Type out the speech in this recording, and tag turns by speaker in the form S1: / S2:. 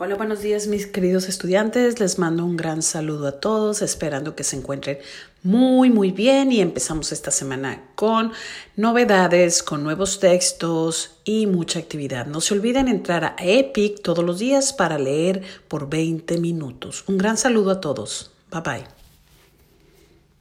S1: Hola, buenos días mis queridos estudiantes. Les mando un gran saludo a todos, esperando que se encuentren muy, muy bien y empezamos esta semana con novedades, con nuevos textos y mucha actividad. No se olviden entrar a Epic todos los días para leer por 20 minutos. Un gran saludo a todos. Bye bye.